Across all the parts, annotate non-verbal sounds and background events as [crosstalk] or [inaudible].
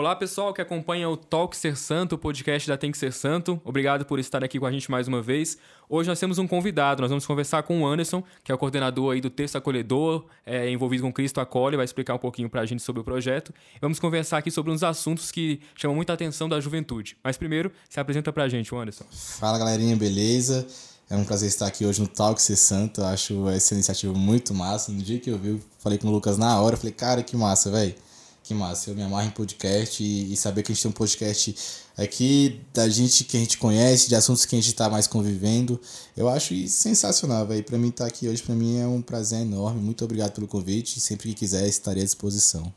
Olá, pessoal que acompanha o Talk Ser Santo, o podcast da Tem que Ser Santo. Obrigado por estar aqui com a gente mais uma vez. Hoje nós temos um convidado, nós vamos conversar com o Anderson, que é o coordenador aí do Texto Acolhedor, é, envolvido com Cristo Acolhe, vai explicar um pouquinho para a gente sobre o projeto. Vamos conversar aqui sobre uns assuntos que chamam muita atenção da juventude. Mas primeiro, se apresenta para a gente, Anderson. Fala, galerinha, beleza? É um prazer estar aqui hoje no Talk Ser Santo. Eu acho essa iniciativa muito massa. No dia que eu vi, falei com o Lucas na hora, falei, cara, que massa, velho que massa. Eu me amarro em podcast e, e, saber que a gente tem um podcast aqui da gente que a gente conhece, de assuntos que a gente está mais convivendo. Eu acho sensacional, velho. Para mim estar tá aqui hoje, para mim é um prazer enorme. Muito obrigado pelo convite. Sempre que quiser, estarei à disposição.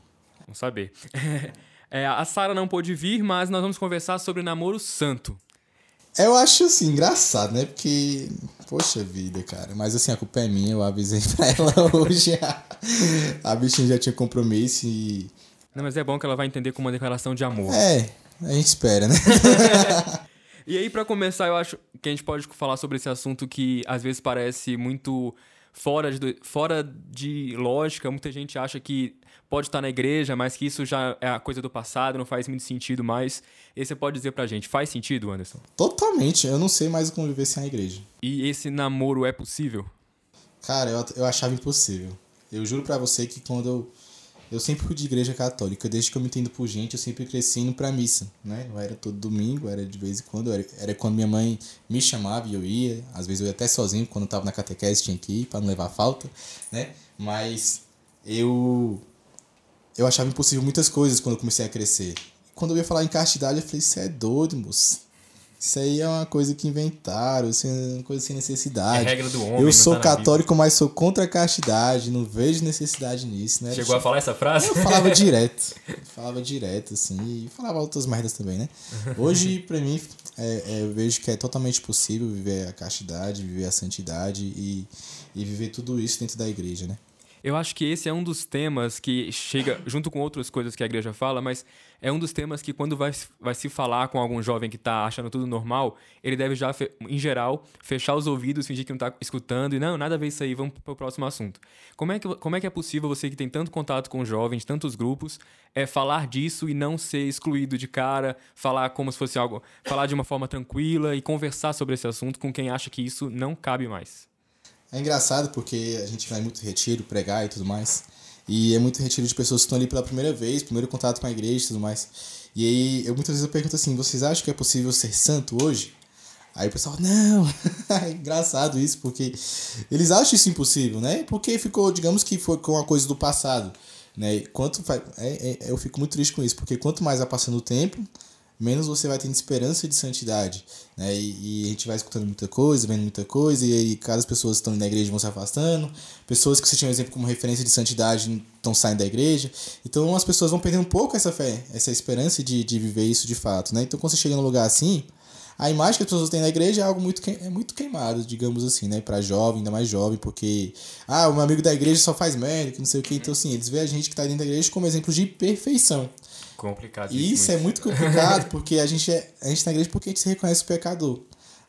Vamos saber. [laughs] É, a Sara não pôde vir, mas nós vamos conversar sobre namoro santo. Eu acho assim, engraçado, né? Porque, poxa vida, cara. Mas assim, a culpa é minha, eu avisei [laughs] pra ela hoje. a bichinha já tinha compromisso e não, mas é bom que ela vai entender como uma declaração de amor. É, a gente espera, né? [laughs] e aí, para começar, eu acho que a gente pode falar sobre esse assunto que às vezes parece muito fora de, fora de lógica. Muita gente acha que pode estar na igreja, mas que isso já é a coisa do passado, não faz muito sentido mais. E você pode dizer pra gente, faz sentido, Anderson? Totalmente. Eu não sei mais como viver sem a igreja. E esse namoro é possível? Cara, eu, eu achava impossível. Eu juro para você que quando eu eu sempre fui de igreja católica, desde que eu me entendo por gente, eu sempre cresci indo pra missa, né? Eu era todo domingo, era de vez em quando, era, era quando minha mãe me chamava e eu ia, às vezes eu ia até sozinho, quando eu tava na catequese tinha que ir pra não levar falta, né? Mas eu eu achava impossível muitas coisas quando eu comecei a crescer. Quando eu ia falar em castidade, eu falei, você é doido, moço. Isso aí é uma coisa que inventaram, isso é uma coisa sem necessidade. É regra do homem. Eu sou tá católico, mas sou contra a castidade, não vejo necessidade nisso, né? Chegou a falar essa frase? Eu falava [laughs] direto. Falava direto, assim, e falava outras merdas também, né? Hoje, pra mim, é, é, eu vejo que é totalmente possível viver a castidade, viver a santidade e, e viver tudo isso dentro da igreja, né? Eu acho que esse é um dos temas que chega junto com outras coisas que a igreja fala, mas é um dos temas que quando vai, vai se falar com algum jovem que está achando tudo normal, ele deve já, em geral, fechar os ouvidos, fingir que não está escutando e não, nada a ver isso aí, vamos para o próximo assunto. Como é, que, como é que é possível você que tem tanto contato com jovens, tantos grupos, é falar disso e não ser excluído de cara, falar como se fosse algo, falar de uma forma tranquila e conversar sobre esse assunto com quem acha que isso não cabe mais? É engraçado porque a gente vai muito retiro, pregar e tudo mais. E é muito retiro de pessoas que estão ali pela primeira vez, primeiro contato com a igreja e tudo mais. E aí, eu muitas vezes eu pergunto assim: vocês acham que é possível ser santo hoje? Aí o pessoal, não, [laughs] é engraçado isso, porque eles acham isso impossível, né? Porque ficou, digamos que foi com uma coisa do passado, né? Quanto é, é, eu fico muito triste com isso, porque quanto mais vai passando o tempo, menos você vai tendo esperança de santidade, né? E, e, a gente vai escutando muita coisa, vendo muita coisa, e aí cada pessoas estão na igreja vão se afastando, pessoas que você tinha um exemplo como referência de santidade estão saindo da igreja, então as pessoas vão perdendo um pouco essa fé, essa esperança de, de viver isso de fato, né? Então quando você chega num lugar assim, a imagem que as pessoas têm da igreja é algo muito, é muito queimado, digamos assim, né? Pra jovem, ainda mais jovem, porque, ah, o meu amigo da igreja só faz merda, que não sei o que. Então, assim, eles veem a gente que tá dentro da igreja como exemplo de perfeição. Complicado. Isso, isso é muito complicado, porque a gente, é, a gente tá na igreja porque a gente se reconhece o pecador.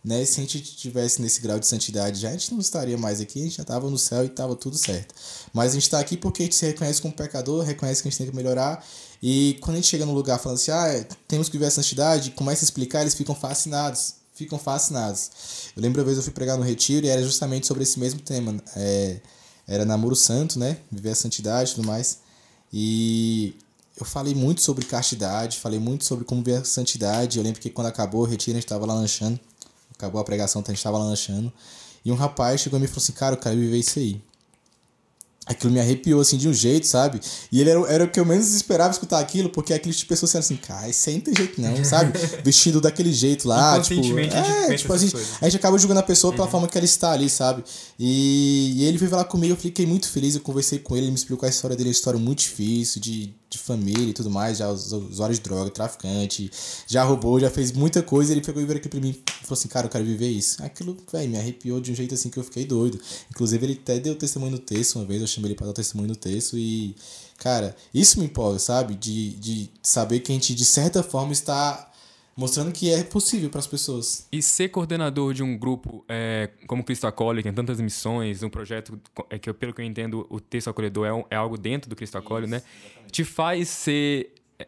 Né? Se a gente tivesse nesse grau de santidade já, a gente não estaria mais aqui, a gente já estava no céu e estava tudo certo. Mas a gente está aqui porque a gente se reconhece como pecador, reconhece que a gente tem que melhorar. E quando a gente chega num lugar falando assim, ah, temos que viver a santidade, começa a explicar, eles ficam fascinados. Ficam fascinados. Eu lembro uma vez eu fui pregar no retiro e era justamente sobre esse mesmo tema. É, era namoro santo, né? Viver a santidade e tudo mais. E eu falei muito sobre castidade, falei muito sobre como ver a santidade. Eu lembro que quando acabou o retiro, a gente estava lá lanchando. Acabou a pregação, então a gente estava lá lanchando. E um rapaz chegou e me falou assim: Cara, eu quero viver isso aí. Aquilo me arrepiou assim de um jeito, sabe? E ele era, era o que eu menos esperava escutar aquilo, porque aquele tipo de pessoa assim, cara, isso aí não tem jeito não, sabe? [laughs] Vestido daquele jeito lá, tipo, é, tipo assim, a gente acaba julgando a pessoa pela uhum. forma que ela está ali, sabe? E, e ele veio falar comigo, eu fiquei muito feliz, eu conversei com ele, ele me explicou a história dele, a história muito difícil, de de família e tudo mais, já usuário de droga, traficante, já roubou, já fez muita coisa. Ele pegou e veio aqui pra mim e falou assim: Cara, eu quero viver isso. Aquilo, velho, me arrepiou de um jeito assim que eu fiquei doido. Inclusive, ele até deu testemunho no texto uma vez, eu chamei ele pra dar testemunho no texto e, cara, isso me empolga, sabe? De, de saber que a gente, de certa forma, está mostrando que é possível para as pessoas. E ser coordenador de um grupo é, como Cristo Acolhe, que tem tantas missões, um projeto é que, pelo que eu entendo, o texto acolhedor é, um, é algo dentro do Cristo Acolhe, né? Te faz ser é,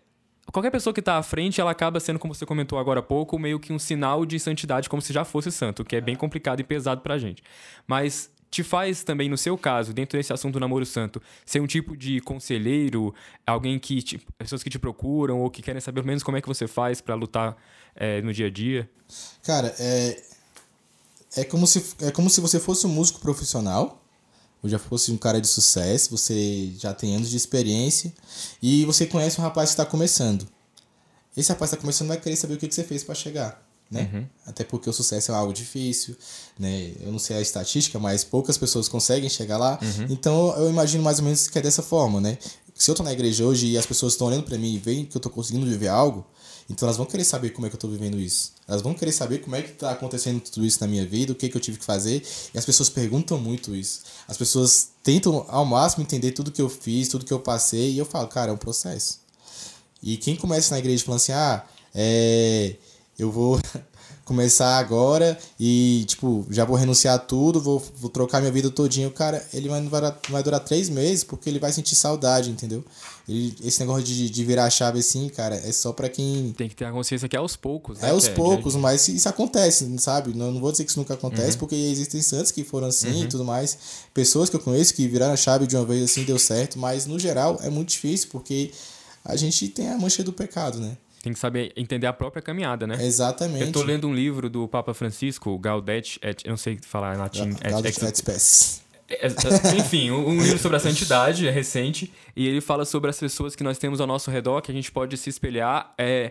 qualquer pessoa que está à frente, ela acaba sendo, como você comentou agora há pouco, meio que um sinal de santidade, como se já fosse santo, que é bem complicado e pesado pra gente. Mas te faz também, no seu caso, dentro desse assunto do namoro santo, ser um tipo de conselheiro, alguém que. Te, pessoas que te procuram ou que querem saber pelo menos como é que você faz para lutar é, no dia a dia? Cara, é. É como, se, é como se você fosse um músico profissional, ou já fosse um cara de sucesso, você já tem anos de experiência, e você conhece um rapaz que está começando. Esse rapaz que está começando vai querer saber o que, que você fez para chegar né? Uhum. Até porque o sucesso é algo difícil, né? Eu não sei a estatística, mas poucas pessoas conseguem chegar lá. Uhum. Então eu imagino mais ou menos que é dessa forma, né? Se eu tô na igreja hoje e as pessoas estão olhando para mim e veem que eu tô conseguindo viver algo, então elas vão querer saber como é que eu tô vivendo isso. Elas vão querer saber como é que tá acontecendo tudo isso na minha vida, o que que eu tive que fazer. E as pessoas perguntam muito isso. As pessoas tentam ao máximo entender tudo que eu fiz, tudo que eu passei, e eu falo, cara, é um processo. E quem começa na igreja falando assim, ah, é eu vou [laughs] começar agora e, tipo, já vou renunciar a tudo, vou, vou trocar minha vida todinha. O cara, ele vai, vai, vai durar três meses porque ele vai sentir saudade, entendeu? Ele, esse negócio de, de virar a chave assim, cara, é só para quem. Tem que ter a consciência que é aos poucos, né? É aos é, poucos, é, mas isso acontece, sabe? Não, não vou dizer que isso nunca acontece, uhum. porque existem santos que foram assim uhum. e tudo mais. Pessoas que eu conheço que viraram a chave de uma vez assim, deu certo, mas no geral é muito difícil porque a gente tem a mancha do pecado, né? Tem que saber entender a própria caminhada, né? Exatamente. Eu tô lendo um livro do Papa Francisco, Gaudet et, eu não sei falar em latim. Gaudet et, et Spes. É, é, enfim, um livro sobre a santidade, é recente, e ele fala sobre as pessoas que nós temos ao nosso redor, que a gente pode se espelhar, é,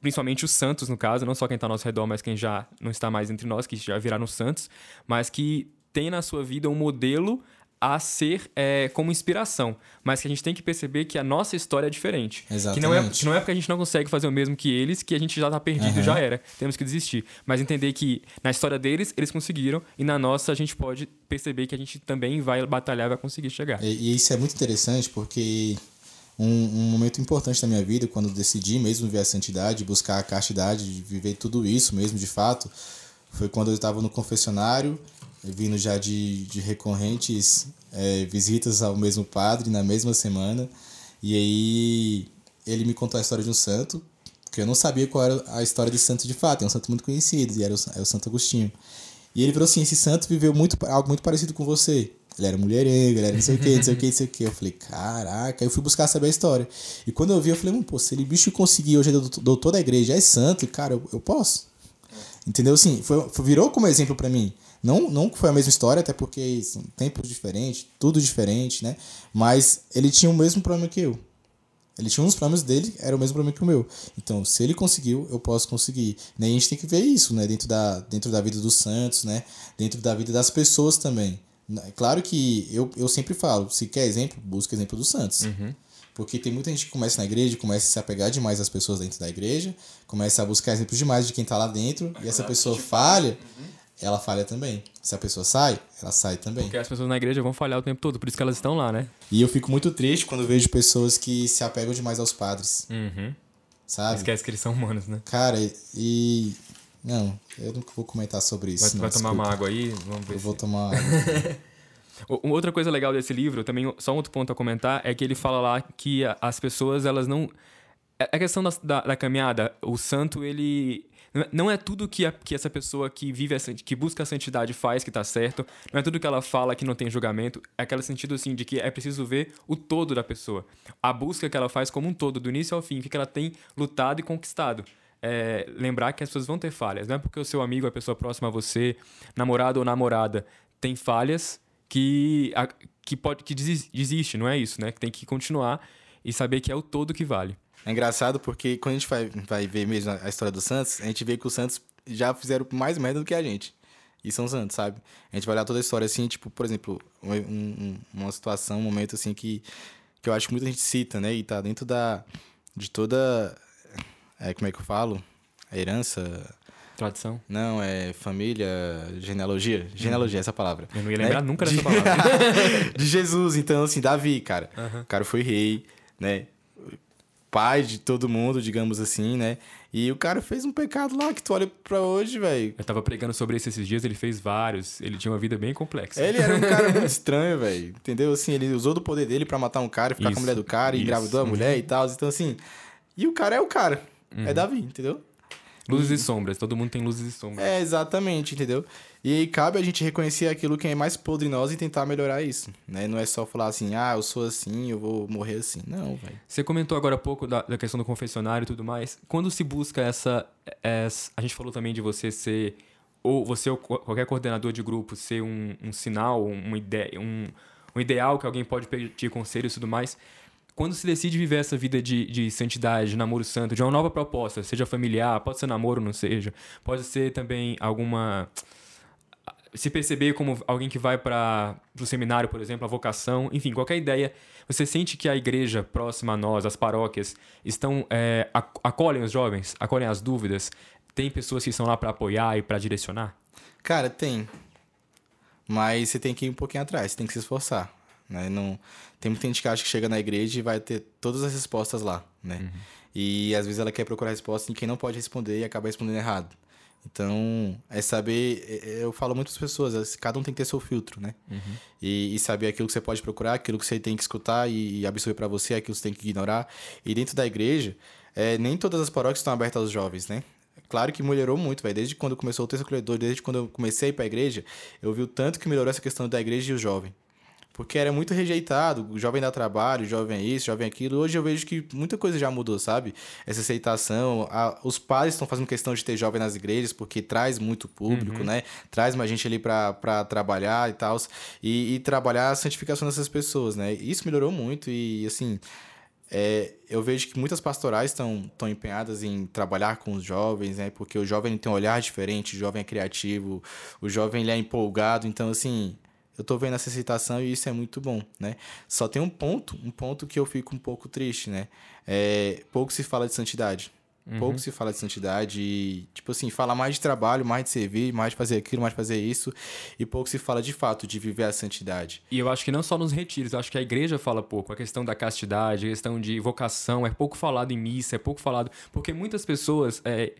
principalmente os santos, no caso, não só quem está ao nosso redor, mas quem já não está mais entre nós, que já viraram santos, mas que tem na sua vida um modelo a ser é, como inspiração, mas que a gente tem que perceber que a nossa história é diferente. Exatamente. Que não é, que não é porque a gente não consegue fazer o mesmo que eles que a gente já está perdido, uhum. já era. Temos que desistir. Mas entender que na história deles, eles conseguiram, e na nossa a gente pode perceber que a gente também vai batalhar vai conseguir chegar. E, e isso é muito interessante porque um, um, momento importante da minha vida, quando decidi mesmo ver a santidade, buscar a castidade, viver tudo isso mesmo de fato, foi quando eu estava no confessionário vindo já de, de recorrentes é, visitas ao mesmo padre na mesma semana. E aí ele me contou a história de um santo, porque eu não sabia qual era a história desse santo de fato. É um santo muito conhecido, e era o, é o Santo Agostinho. E ele falou assim: esse santo viveu muito, algo muito parecido com você. Ele era mulherengo, ele era não sei o que, não sei o que, não sei o que. Eu falei, caraca, eu fui buscar saber a história. E quando eu vi, eu falei, pô, se ele bicho conseguiu, hoje é doutor da igreja, é santo, cara, eu, eu posso. Entendeu? Assim, foi, virou como exemplo para mim. Não, não foi a mesma história, até porque são tempos diferentes, tudo diferente, né? Mas ele tinha o mesmo problema que eu. Ele tinha uns problemas dele, era o mesmo problema que o meu. Então, se ele conseguiu, eu posso conseguir. Né? E a gente tem que ver isso, né? Dentro da, dentro da vida dos santos, né? Dentro da vida das pessoas também. É claro que eu, eu sempre falo, se quer exemplo, busca exemplo dos santos. Uhum. Porque tem muita gente que começa na igreja, começa a se apegar demais às pessoas dentro da igreja, começa a buscar exemplos demais de quem está lá dentro, e essa pessoa falha, uhum ela falha também. Se a pessoa sai, ela sai também. Porque as pessoas na igreja vão falhar o tempo todo, por isso que elas estão lá, né? E eu fico muito triste quando vejo pessoas que se apegam demais aos padres. Uhum. Sabe? Esquece que eles são humanos, né? Cara, e. Não, eu nunca vou comentar sobre isso. Vai, não, vai tomar uma água aí? Vamos ver. Eu se... vou tomar [laughs] água. Outra coisa legal desse livro, também só um outro ponto a comentar, é que ele fala lá que as pessoas, elas não. É, a questão da, da, da caminhada, o santo, ele não é tudo que, a, que essa pessoa que vive, que busca a santidade faz que tá certo. Não é tudo que ela fala que não tem julgamento. É aquele sentido, assim, de que é preciso ver o todo da pessoa. A busca que ela faz como um todo, do início ao fim, o que ela tem lutado e conquistado. É, lembrar que as pessoas vão ter falhas. Não é porque o seu amigo, a pessoa próxima a você, namorado ou namorada, tem falhas que, a, que, pode, que desiste, não é isso, né? Que tem que continuar e saber que é o todo que vale. É engraçado porque quando a gente vai, vai ver mesmo a história do Santos, a gente vê que os Santos já fizeram mais merda do que a gente. E são Santos, sabe? A gente vai olhar toda a história assim, tipo, por exemplo, um, um, uma situação, um momento assim que, que eu acho que muita gente cita, né? E tá dentro da. de toda. É, como é que eu falo? A herança. Tradição? Não, é família, genealogia. Genealogia, uhum. essa palavra. Eu não ia lembrar né? nunca dessa de... palavra. [laughs] de Jesus, então, assim, Davi, cara. Uhum. O cara foi rei, né? Pai de todo mundo, digamos assim, né? E o cara fez um pecado lá que tu olha pra hoje, velho. Eu tava pregando sobre isso esses dias, ele fez vários. Ele tinha uma vida bem complexa. Ele era um cara muito [laughs] estranho, velho. Entendeu? Assim, ele usou do poder dele para matar um cara, ficar isso, com a mulher do cara, e engravidou a mulher e tal. Então, assim, E o cara é o cara. É uhum. Davi, entendeu? Luzes e sombras, todo mundo tem luzes e sombras. É, exatamente, entendeu? E cabe a gente reconhecer aquilo que é mais podre em nós e tentar melhorar isso, né? Não é só falar assim, ah, eu sou assim, eu vou morrer assim. Não, velho. Você comentou agora há pouco da, da, questão do confessionário e tudo mais. Quando se busca essa, essa... A gente falou também de você ser... Ou você ou qualquer coordenador de grupo ser um, um sinal, uma ideia, um, um ideal que alguém pode pedir conselhos e tudo mais quando se decide viver essa vida de, de santidade, namoro santo, de uma nova proposta, seja familiar, pode ser namoro, não seja, pode ser também alguma. Se perceber como alguém que vai para o seminário, por exemplo, a vocação, enfim, qualquer ideia. Você sente que a igreja próxima a nós, as paróquias, estão é, acolhem os jovens, acolhem as dúvidas? Tem pessoas que estão lá para apoiar e para direcionar? Cara, tem. Mas você tem que ir um pouquinho atrás, você tem que se esforçar. Né? Não, tem muita gente que acha que chega na igreja e vai ter todas as respostas lá, né? Uhum. E às vezes ela quer procurar resposta em quem não pode responder e acaba respondendo errado. Então, é saber. É, é, eu falo muitas pessoas, cada um tem que ter seu filtro, né? Uhum. E, e, saber aquilo que você pode procurar, aquilo que você tem que escutar e, absorver para você, aquilo que você tem que ignorar. E dentro da igreja, é, nem todas as paróquias estão abertas aos jovens, né? Claro que melhorou muito, velho. Desde quando começou o texto acolhedor, desde quando eu comecei a ir pra igreja, eu vi o tanto que melhorou essa questão da igreja e o jovem. Porque era muito rejeitado, o jovem dá trabalho, o jovem é isso, o jovem é aquilo. Hoje eu vejo que muita coisa já mudou, sabe? Essa aceitação. A, os padres estão fazendo questão de ter jovem nas igrejas, porque traz muito público, uhum. né? Traz mais gente ali para trabalhar e tal. E, e trabalhar a santificação dessas pessoas, né? Isso melhorou muito e, assim... É, eu vejo que muitas pastorais estão empenhadas em trabalhar com os jovens, né? Porque o jovem tem um olhar diferente, o jovem é criativo, o jovem ele é empolgado. Então, assim, eu tô vendo essa citação e isso é muito bom, né? Só tem um ponto, um ponto que eu fico um pouco triste, né? É, pouco se fala de santidade. Uhum. Pouco se fala de santidade e, tipo assim, fala mais de trabalho, mais de servir, mais de fazer aquilo, mais de fazer isso. E pouco se fala de fato de viver a santidade. E eu acho que não só nos retiros, eu acho que a igreja fala pouco. A questão da castidade, a questão de vocação, é pouco falado em missa, é pouco falado. Porque muitas pessoas. É,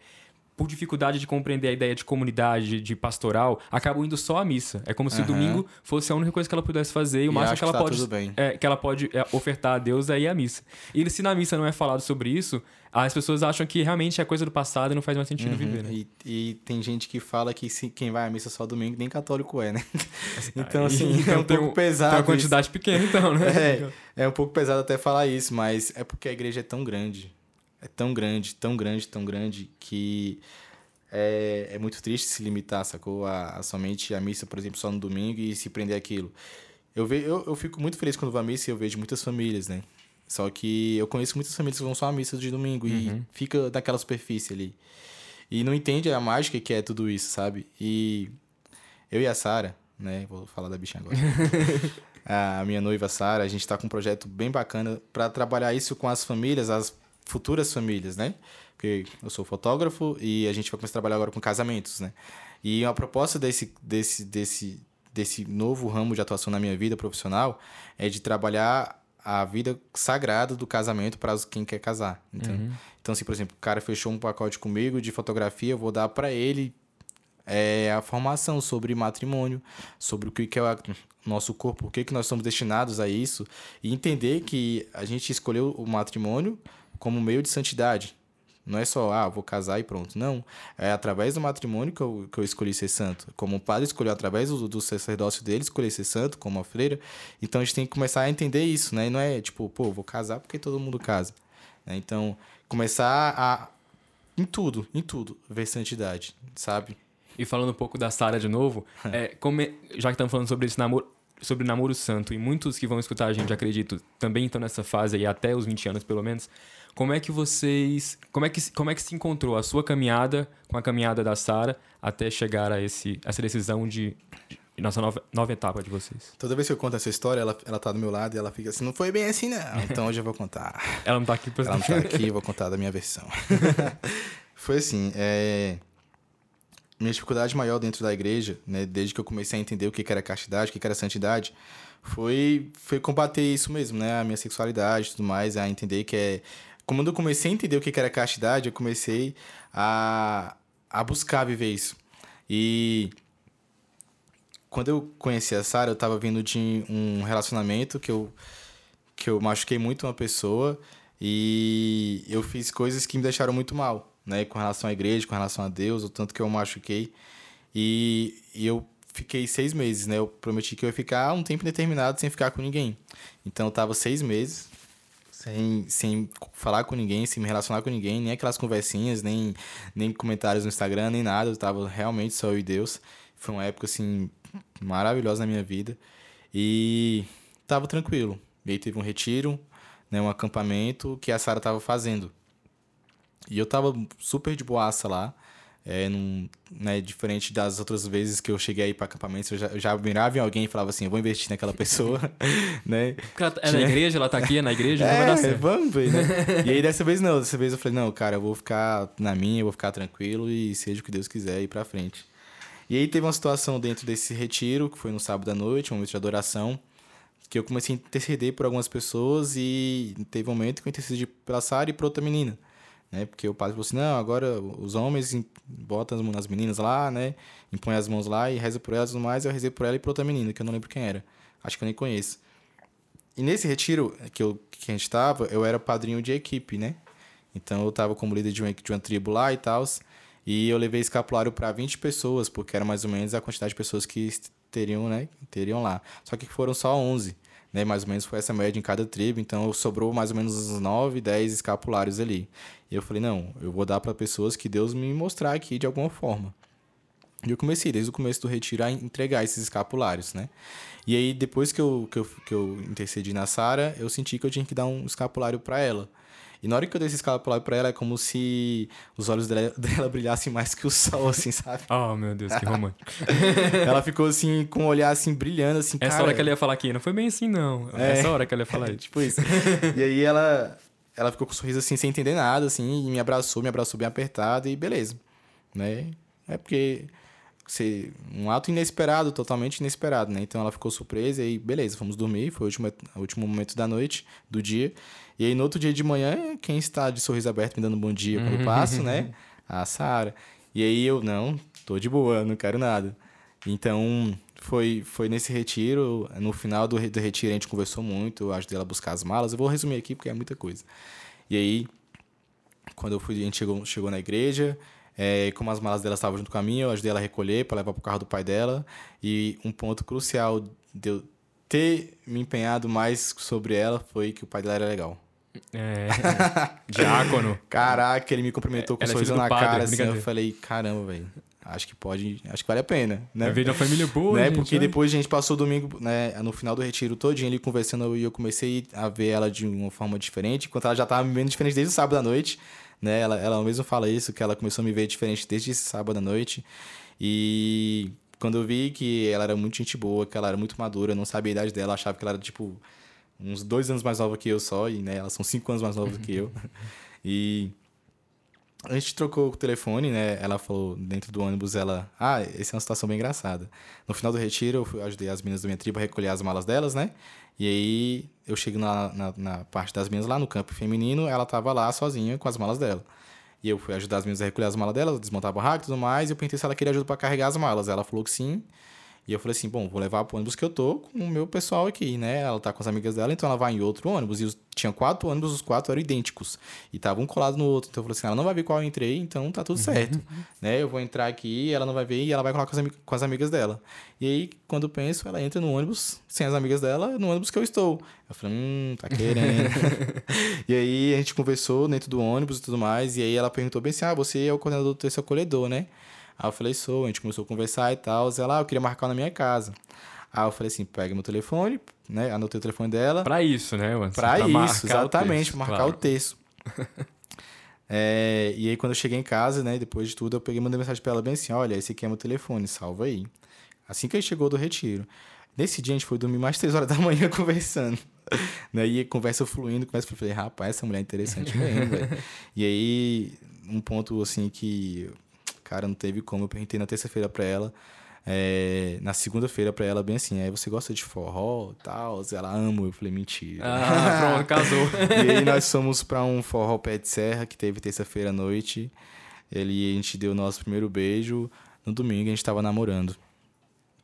por dificuldade de compreender a ideia de comunidade, de pastoral, acabam indo só à missa. É como se uhum. domingo fosse a única coisa que ela pudesse fazer e o máximo que ela, tá pode, é, que ela pode é, ofertar a Deus aí é a missa. E se na missa não é falado sobre isso, as pessoas acham que realmente é coisa do passado e não faz mais sentido uhum. viver, né? E, e, tem gente que fala que se, quem vai à missa só domingo nem católico é, né? [laughs] então, assim, então, [laughs] é um pouco pesado. Tem uma quantidade isso. pequena, então, né? [laughs] É, é um pouco pesado até falar isso, mas é porque a igreja é tão grande é tão grande, tão grande, tão grande que é, é muito triste se limitar, sacou? A, a, somente a missa, por exemplo, só no domingo e se prender aquilo. Eu, ve, eu, eu fico muito feliz quando vou à missa e eu vejo muitas famílias, né? Só que eu conheço muitas famílias que vão só à missa de domingo uhum. e fica naquela superfície ali. E não entende a mágica que é tudo isso, sabe? E eu e a Sara, né? Vou falar da bichinha agora. [laughs] a minha noiva Sara, a gente tá com um projeto bem bacana para trabalhar isso com as famílias, as futuras famílias, né? Porque eu sou fotógrafo e a gente vai começar a trabalhar agora com casamentos, né? E a proposta desse, desse, desse, desse novo ramo de atuação na minha vida profissional é de trabalhar a vida sagrada do casamento para quem quer casar. Então, uhum. então, se, por exemplo, o cara fechou um pacote comigo de fotografia, eu vou dar para ele é, a formação sobre matrimônio, sobre o que é o nosso corpo, o que, que nós somos destinados a isso, e entender que a gente escolheu o matrimônio como meio de santidade. Não é só, ah, vou casar e pronto. Não. É através do matrimônio que eu, que eu escolhi ser santo. Como o padre escolheu através do, do sacerdócio dele, escolher ser santo, como a freira. Então a gente tem que começar a entender isso, né? E não é tipo, pô, vou casar porque todo mundo casa. Né? Então, começar a. Em tudo, em tudo, ver santidade, sabe? E falando um pouco da Sara de novo, [laughs] é, como já que estamos falando sobre esse namoro, sobre namoro santo, e muitos que vão escutar a gente, acredito, também estão nessa fase aí, até os 20 anos pelo menos. Como é que vocês. Como é que, como é que se encontrou a sua caminhada com a caminhada da Sara até chegar a esse, essa decisão de, de nossa nova, nova etapa de vocês? Toda vez que eu conto essa história, ela, ela tá do meu lado e ela fica assim, não foi bem assim, não. [laughs] Então hoje eu vou contar. ela não tá aqui pra Ela não tá aqui, eu vou contar da minha versão. [laughs] foi assim, é... Minha dificuldade maior dentro da igreja, né, desde que eu comecei a entender o que era castidade, o que era santidade, foi, foi combater isso mesmo, né? A minha sexualidade e tudo mais, a entender que é quando eu comecei a entender o que era castidade, eu comecei a, a buscar viver isso. E quando eu conheci a Sara, eu estava vindo de um relacionamento que eu, que eu machuquei muito uma pessoa E eu fiz coisas que me deixaram muito mal, né? Com relação à igreja, com relação a Deus, o tanto que eu machuquei. E, e eu fiquei seis meses, né? Eu prometi que eu ia ficar um tempo determinado sem ficar com ninguém. Então eu tava seis meses sem, sem falar com ninguém, sem me relacionar com ninguém, nem aquelas conversinhas, nem, nem comentários no Instagram, nem nada. Eu tava realmente só eu e Deus. Foi uma época, assim, maravilhosa na minha vida. E tava tranquilo. E aí teve um retiro, né, um acampamento que a Sara tava fazendo. E eu tava super de boaça lá. É, num, né, diferente das outras vezes que eu cheguei aí para acampamentos, eu já, eu já mirava em alguém e falava assim, eu vou investir naquela pessoa, [laughs] né? Ela é na igreja, ela tá aqui, é na igreja, é, vai dar certo. vamos ver, né? e aí dessa vez não, dessa vez eu falei, não, cara, eu vou ficar na minha, eu vou ficar tranquilo e seja o que Deus quiser ir pra frente. E aí teve uma situação dentro desse retiro, que foi no sábado à noite, um momento de adoração, que eu comecei a interceder por algumas pessoas e teve um momento que eu intercedi pela Sara e por outra menina né? Porque o padre falou assim, não, agora os homens botam as, as meninas lá, né? Impõe as mãos lá e reza por elas e mais. Eu rezei por ela e por outra menina, que eu não lembro quem era. Acho que eu nem conheço. E nesse retiro que, eu, que a gente estava, eu era padrinho de equipe, né? Então eu estava como líder de uma, de uma tribo lá e tal. E eu levei escapulário para 20 pessoas, porque era mais ou menos a quantidade de pessoas que teriam, né? Teriam lá. Só que foram só 11 né? Mais ou menos foi essa média em cada tribo, então sobrou mais ou menos uns 9, 10 escapulários ali. E eu falei, não, eu vou dar para pessoas que Deus me mostrar aqui de alguma forma. E eu comecei, desde o começo do retiro, a entregar esses escapulários, né? E aí, depois que eu, que eu, que eu intercedi na Sara, eu senti que eu tinha que dar um escapulário para ela. E na hora que eu dei esse escapulário pra ela, é como se os olhos dela, [laughs] dela brilhassem mais que o sol, assim, sabe? Oh, meu Deus, que romântico. [laughs] ela ficou assim, com o um olhar assim, brilhando, assim, Essa cara... hora que ela ia falar aqui, não foi bem assim, não. É. Essa hora que ela ia falar [laughs] tipo isso. E aí ela, ela ficou com um sorriso assim, sem entender nada, assim, e me abraçou, me abraçou bem apertado e beleza. Né? É porque ser um ato inesperado, totalmente inesperado, né? Então ela ficou surpresa e beleza, fomos dormir, foi o último, o último momento da noite, do dia. E aí no outro dia de manhã, quem está de sorriso aberto me dando um bom dia quando eu passo, né? [laughs] A Sara. E aí eu, não, tô de boa, não quero nada. Então, foi, foi nesse retiro, no final do, do retiro a gente conversou muito, eu ajudei ela a buscar as malas. Eu vou resumir aqui porque é muita coisa. E aí, quando eu fui, a gente chegou, chegou na igreja, é, como as malas dela estavam junto com a minha, eu ajudei ela a recolher para levar para o carro do pai dela. E um ponto crucial de eu ter me empenhado mais sobre ela foi que o pai dela era legal. É. [laughs] Diácono. Caraca, ele me cumprimentou com um é sorriso na padre, cara, assim, eu falei, caramba, velho. Acho que pode, acho que vale a pena, né? Veio da família boa, né? Gente, Porque depois a gente passou o domingo, né, no final do retiro todinho ali conversando e eu comecei a ver ela de uma forma diferente, enquanto ela já tava me vendo diferente desde o sábado à noite, né? Ela, ela mesmo fala isso, que ela começou a me ver diferente desde sábado à noite. E quando eu vi que ela era muito gente boa, que ela era muito madura, eu não sabia a idade dela, achava que ela era tipo uns dois anos mais nova que eu só, e né, elas são cinco anos mais novas do que eu. [laughs] E a gente trocou o telefone, né? Ela falou dentro do ônibus, ela... Ah, essa é uma situação bem engraçada. No final do retiro, eu fui, ajudei as meninas da minha tribo a recolher as malas delas, né? E aí, eu chego na, na, na parte das meninas lá no campo feminino, ela tava lá sozinha com as malas dela. E eu fui ajudar as meninas a recolher as malas delas, desmontar a barraca e tudo mais, e eu perguntei se ela queria ajuda para carregar as malas. Ela falou que sim. E eu falei assim, bom, vou levar pro ônibus que eu tô com o meu pessoal aqui, né? Ela tá com as amigas dela, então ela vai em outro ônibus. E os, tinha quatro ônibus, os quatro eram idênticos. E tava um colado no outro. Então eu falei assim, ela não vai ver qual eu entrei, então tá tudo certo. [laughs] né? Eu vou entrar aqui, ela não vai ver e ela vai colar com as, com as amigas dela. E aí, quando eu penso, ela entra no ônibus, sem as amigas dela, no ônibus que eu estou. Eu falei, hum, tá querendo. [laughs] e aí a gente conversou dentro do ônibus e tudo mais. E aí ela perguntou bem assim, ah, você é o coordenador do terceiro acolhedor, né? Aí eu falei, sou. A gente começou a conversar e tal. Ela, ah, eu queria marcar na minha casa. Aí eu falei assim, pega meu telefone, né? Anotei o telefone dela. Pra isso, né, Pra, pra isso, exatamente, pra marcar claro. o texto. [laughs] é, e aí quando eu cheguei em casa, né, depois de tudo, eu peguei e mandei mensagem pra ela bem assim, olha, esse aqui é meu telefone, salva aí. Assim que ele chegou do retiro. Nesse dia a gente foi dormir mais três horas da manhã [laughs] conversando. né? E conversa fluindo, conversa eu falei, rapaz, essa mulher é interessante mesmo, velho. E aí, um ponto assim que Cara, não teve como. Eu perguntei na terça-feira pra ela. É, na segunda-feira pra ela, bem assim, aí você gosta de forró e tal? Ela ama, eu falei, mentira. Ah, pronto, casou. [laughs] e aí nós fomos pra um forró pé de serra que teve terça-feira à noite. Ele, a gente deu o nosso primeiro beijo. No domingo a gente tava namorando.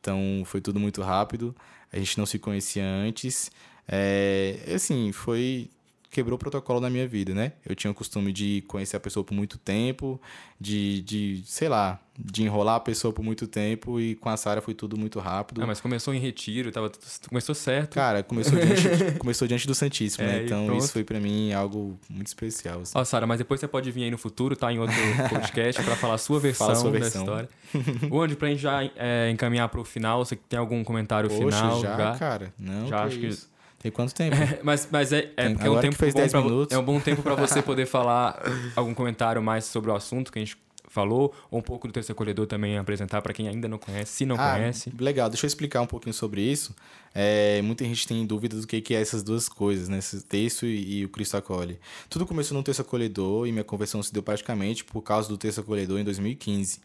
Então foi tudo muito rápido. A gente não se conhecia antes. É, assim, foi quebrou o protocolo na minha vida, né? Eu tinha o costume de conhecer a pessoa por muito tempo, de, de sei lá, de enrolar a pessoa por muito tempo e com a Sara foi tudo muito rápido. Ah, mas começou em retiro, tava, começou certo. Cara, começou diante, [laughs] começou diante do Santíssimo, é, né? Então isso foi para mim algo muito especial. Assim. Ó, Sara, mas depois você pode vir aí no futuro, tá? Em outro [laughs] podcast para falar a sua versão, sua versão. da história. [laughs] Onde, pra gente já é, encaminhar pro final, você tem algum comentário Poxa, final? Já, já, cara. Não, já acho isso. que tem quanto tempo? É, [laughs] mas, mas é, é porque é um tempo fez bom 10 pra, minutos. É um bom tempo para você [laughs] poder falar algum comentário mais sobre o assunto que a gente falou, ou um pouco do terceiro acolhedor também apresentar para quem ainda não conhece, se não ah, conhece. Legal, deixa eu explicar um pouquinho sobre isso. É, muita gente tem dúvida do que, que é essas duas coisas, né? Esse texto e, e, o Cristo acolhe. Tudo começou no texto acolhedor e minha conversão se deu praticamente por causa do texto acolhedor em 2015.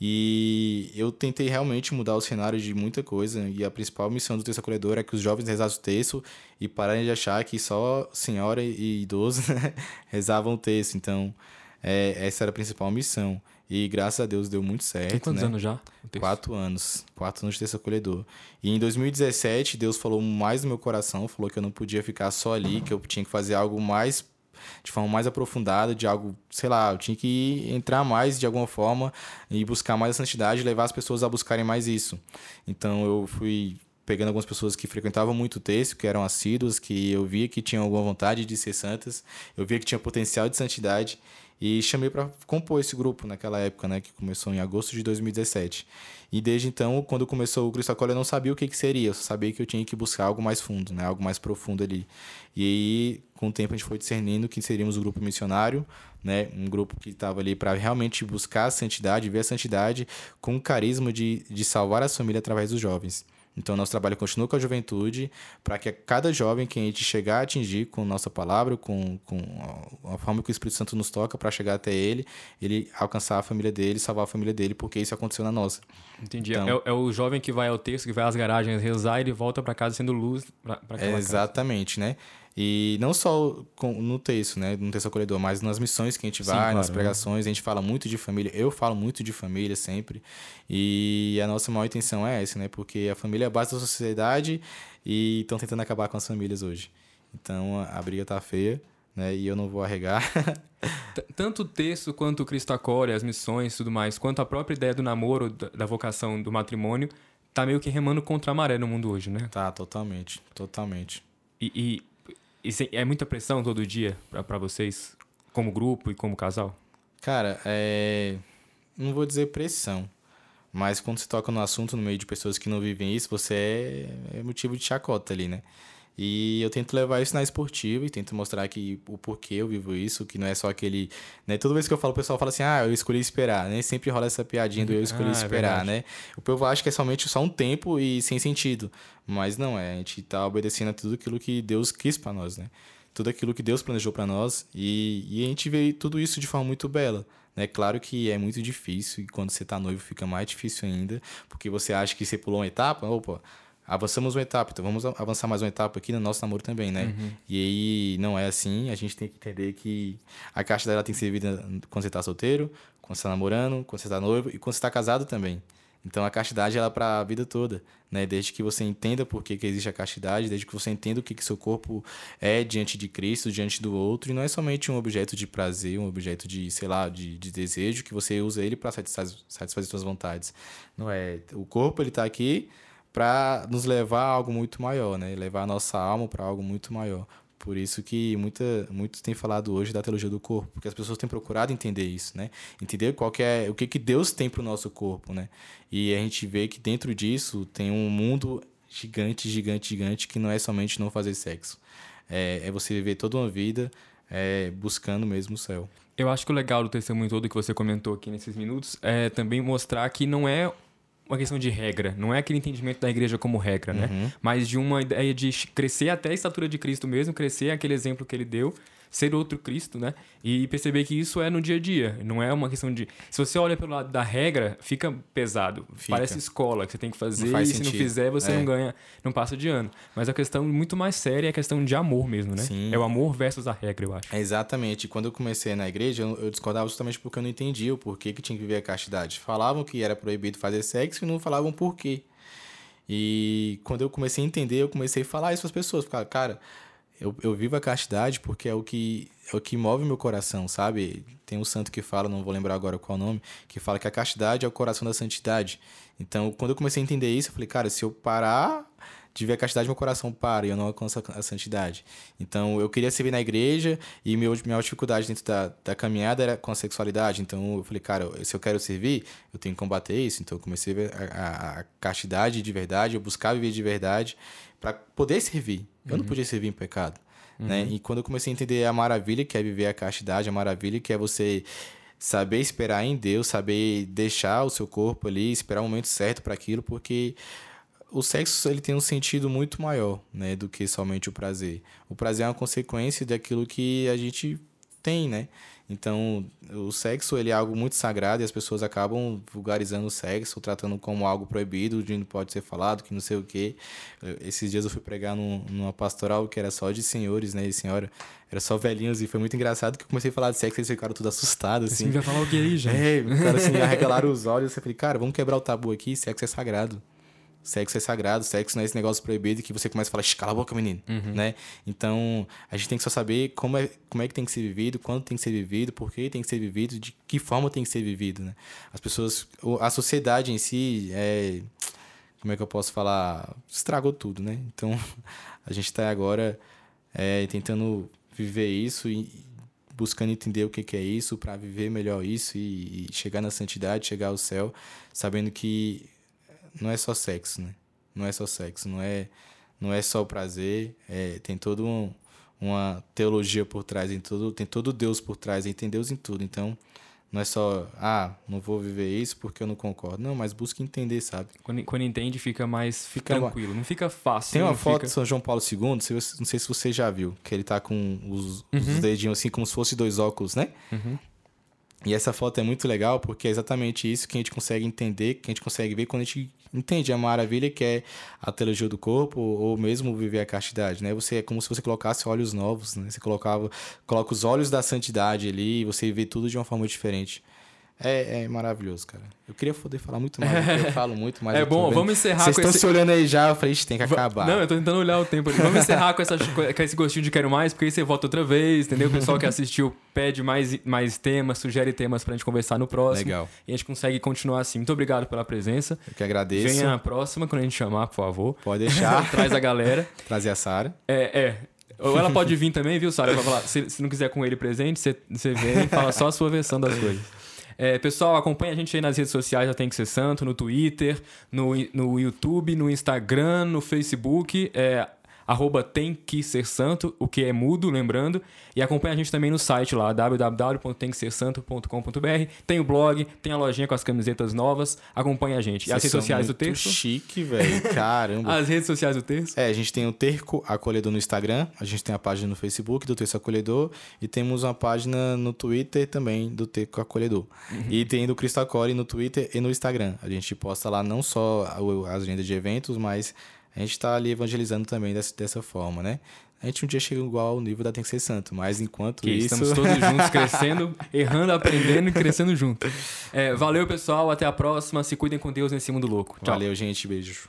E eu tentei realmente mudar o cenário de muita coisa e a principal missão do texto acolhedor é que os jovens rezassem o texto e pararem de achar que só senhora e idoso [laughs] né, rezavam o texto. Então, é, essa era a principal missão. E graças a Deus deu muito certo. Tem quantos né? anos já? Quatro anos. Quatro anos de terça acolhedor. E em 2017, Deus falou mais no meu coração, falou que eu não podia ficar só ali, que eu tinha que fazer algo mais de forma mais aprofundada, de algo, sei lá, eu tinha que entrar mais de alguma forma e buscar mais a santidade e levar as pessoas a buscarem mais isso. Então eu fui pegando algumas pessoas que frequentavam muito o texto, que eram assíduos, que eu via que tinham alguma vontade de ser santas, eu via que tinha potencial de santidade e chamei para compor esse grupo naquela época, né, que começou em agosto de 2017. E desde então, quando começou o Cristo Acolhe, eu não sabia o que, que seria, eu só sabia que eu tinha que buscar algo mais fundo, né, algo mais profundo ali. E aí, com o tempo, a gente foi discernindo que seríamos o grupo missionário, né, um grupo que estava ali para realmente buscar a santidade, ver a santidade com o carisma de, de salvar a família através dos jovens. Então, nosso trabalho continua com a juventude, para que cada jovem que a gente chegar a atingir com nossa palavra, com, com a forma que o Espírito Santo nos toca para chegar até ele, ele alcançar a família dele, salvar a família dele, porque isso aconteceu na nossa. Entendi. Então, é, é, o jovem que vai ao texto, que vai às garagens rezar ele volta para casa sendo luz para aquela Exatamente, casa. né? E não só no texto, né, no texto acolhedor, mas nas missões que a gente vai, Sim, claro, nas né? pregações, né? a gente fala muito de família. Eu falo muito de família sempre. E a nossa maior intenção é essa, né? Porque a família é a base da sociedade e estão tentando acabar com as famílias hoje. Então a briga tá feia, né? E eu não vou arregar. [laughs] Tanto o texto quanto o Cristo acolhe, as missões e tudo mais, quanto a própria ideia do namoro, da vocação, do matrimônio, tá meio que remando contra a maré no mundo hoje, né? Tá, totalmente. Totalmente. E, e é muita pressão todo dia para vocês, como grupo e como casal? Cara, é... não vou dizer pressão, mas quando você toca no assunto no meio de pessoas que não vivem isso, você é, é motivo de chacota ali, né? E eu tento levar isso na esportiva e tento mostrar que o porquê eu vivo isso, que não é só aquele. Né? Toda vez que eu falo, o pessoal fala assim, ah, eu escolhi esperar, né? Sempre rola essa piadinha do eu escolhi ah, é esperar, é né? O povo acha que é somente só um tempo e sem sentido. Mas não é, a gente tá obedecendo a tudo aquilo que Deus quis para nós, né? Tudo aquilo que Deus planejou para nós e, e a gente vê tudo isso de forma muito bela. É claro que é muito difícil e quando você tá noivo fica mais difícil ainda, porque você acha que você pulou uma etapa, opa, avançamos uma etapa, então vamos avançar mais uma etapa aqui no nosso namoro também, né? Uhum. E aí não é assim, a gente tem que entender que a caixa dela tem que ser vivida quando você está solteiro, quando você está namorando, quando você está noivo e quando você está casado também. Então a castidade ela é para a vida toda, né? Desde que você entenda por que, que existe a castidade, desde que você entenda o que, que seu corpo é diante de Cristo, diante do outro, e não é somente um objeto de prazer, um objeto de, sei lá, de, de desejo que você usa ele para satisfazer, satisfazer suas vontades. Não é, o corpo ele está aqui para nos levar a algo muito maior, né? Levar a nossa alma para algo muito maior. Por isso que muita, muitos têm falado hoje da teologia do corpo, porque as pessoas têm procurado entender isso, né? Entender qual que é, o que, que Deus tem para o nosso corpo, né? E a gente vê que dentro disso tem um mundo gigante, gigante, gigante, que não é somente não fazer sexo. É, é você viver toda uma vida é, buscando mesmo o céu. Eu acho que o legal do testemunho todo que você comentou aqui nesses minutos é também mostrar que não é uma questão de regra. Não é aquele entendimento da igreja como regra, né? Uhum. Mas de uma ideia de crescer até a estatura de Cristo mesmo, crescer aquele exemplo que ele deu ser outro Cristo, né? E perceber que isso é no dia a dia, não é uma questão de. Se você olha pelo lado da regra, fica pesado. Fica. Parece escola que você tem que fazer e sentido. se não fizer, você é. não ganha, não passa de ano. Mas a questão muito mais séria é a questão de amor mesmo, né? Sim. É o amor versus a regra, eu acho. É exatamente. Quando eu comecei na igreja, eu discordava justamente porque eu não entendia o porquê que tinha que viver a castidade. Falavam que era proibido fazer sexo e não falavam por quê. E quando eu comecei a entender, eu comecei a falar isso para as pessoas. Ficar, cara, eu, eu vivo a castidade porque é o que é o que move meu coração, sabe? Tem um santo que fala, não vou lembrar agora qual o nome, que fala que a castidade é o coração da santidade. Então, quando eu comecei a entender isso, eu falei, cara, se eu parar de ver a castidade, meu coração para e eu não alcanço a santidade. Então, eu queria servir na igreja e meu, minha dificuldade dentro da, da caminhada era com a sexualidade. Então, eu falei, cara, se eu quero servir, eu tenho que combater isso. Então, eu comecei a ver a, a, a castidade de verdade, eu buscar viver de verdade para poder servir. Eu uhum. não podia servir em pecado. Uhum. Né? E quando eu comecei a entender a maravilha que é viver a castidade, a maravilha que é você saber esperar em Deus, saber deixar o seu corpo ali, esperar o momento certo para aquilo, porque o sexo ele tem um sentido muito maior, né, do que somente o prazer. O prazer é uma consequência daquilo que a gente tem, né? Então, o sexo ele é algo muito sagrado e as pessoas acabam vulgarizando o sexo, tratando como algo proibido, de não pode ser falado, que não sei o quê. Esses dias eu fui pregar num, numa pastoral que era só de senhores, né, e senhora, era só velhinhos e foi muito engraçado que eu comecei a falar de sexo e eles ficaram tudo assustados, assim. Você vai falar o que aí, gente? É, o cara assim, [laughs] arregalaram os olhos, eu falei, cara, vamos quebrar o tabu aqui, sexo é sagrado. Sexo é sagrado, sexo não é esse negócio proibido que você começa a falar, cala a boca, menino, uhum. né? Então, a gente tem que só saber como é, como é que tem que ser vivido, quando tem que ser vivido, por que tem que ser vivido, de que forma tem que ser vivido, né? As pessoas, a sociedade em si, é, como é que eu posso falar? Estragou tudo, né? Então, [laughs] a gente está agora é, tentando viver isso e buscando entender o que, que é isso para viver melhor isso e, e chegar na santidade, chegar ao céu, sabendo que não é só sexo, né? Não é só sexo, não é, não é só o prazer, é, tem todo um, uma teologia por trás, tem todo, tem todo Deus por trás, tem Deus em tudo. Então, não é só, ah, não vou viver isso porque eu não concordo. Não, mas busca entender, sabe? Quando, quando entende, fica mais fica tranquilo, não fica fácil. Tem uma foto fica... de São João Paulo II, não sei se você já viu, que ele tá com os, uhum. os dedinhos assim, como se fosse dois óculos, né? Uhum. E essa foto é muito legal porque é exatamente isso que a gente consegue entender, que a gente consegue ver quando a gente entende a maravilha que é a teologia do corpo ou mesmo viver a castidade, né? Você é como se você colocasse olhos novos, né? Você colocava, coloca os olhos da santidade ali e você vê tudo de uma forma diferente. É, é, maravilhoso, cara. Eu queria poder falar muito mais, eu [laughs] falo muito mais. É bom, vamos encerrar Vocês com estão esse... se olhando aí já, eu falei, tem que acabar. Não, eu tô tentando olhar o tempo ali. Vamos encerrar com, com esse gostinho de quero mais, porque aí você volta outra vez, entendeu? O pessoal que assistiu pede mais, mais temas, sugere temas pra gente conversar no próximo. Legal. E a gente consegue continuar assim. Muito obrigado pela presença. Eu que agradeço. Venha a próxima, quando a gente chamar, por favor. Pode deixar. [laughs] Traz a galera. Trazer a Sara. É, é. Ou ela pode vir também, viu, Sara? Se, se não quiser com ele presente, você, você vem e fala só a sua versão das coisas. É, pessoal, acompanha a gente aí nas redes sociais da Tem Que Ser Santo, no Twitter, no, no YouTube, no Instagram, no Facebook. É, arroba tem que ser santo, o que é mudo, lembrando. E acompanha a gente também no site lá, www.temquesersanto.com.br. Tem o blog, tem a lojinha com as camisetas novas. Acompanha a gente. E as redes sociais do Terço. chique, velho. [laughs] Caramba. as redes sociais do Terço. É, a gente tem o Terco Acolhedor no Instagram, a gente tem a página no Facebook do Terço Acolhedor e temos uma página no Twitter também do Terco Acolhedor. Uhum. E tem do Cristo Acolhe no Twitter e no Instagram. A gente posta lá não só a agenda de eventos, mas a gente está ali evangelizando também dessa, dessa forma, né? A gente um dia chega igual ao nível da Tem que Ser Santo, mas enquanto que isso... Estamos todos juntos, [laughs] crescendo, errando, aprendendo e crescendo junto. É, valeu, pessoal. Até a próxima. Se cuidem com Deus nesse mundo louco. Tchau. Valeu, gente. Beijo.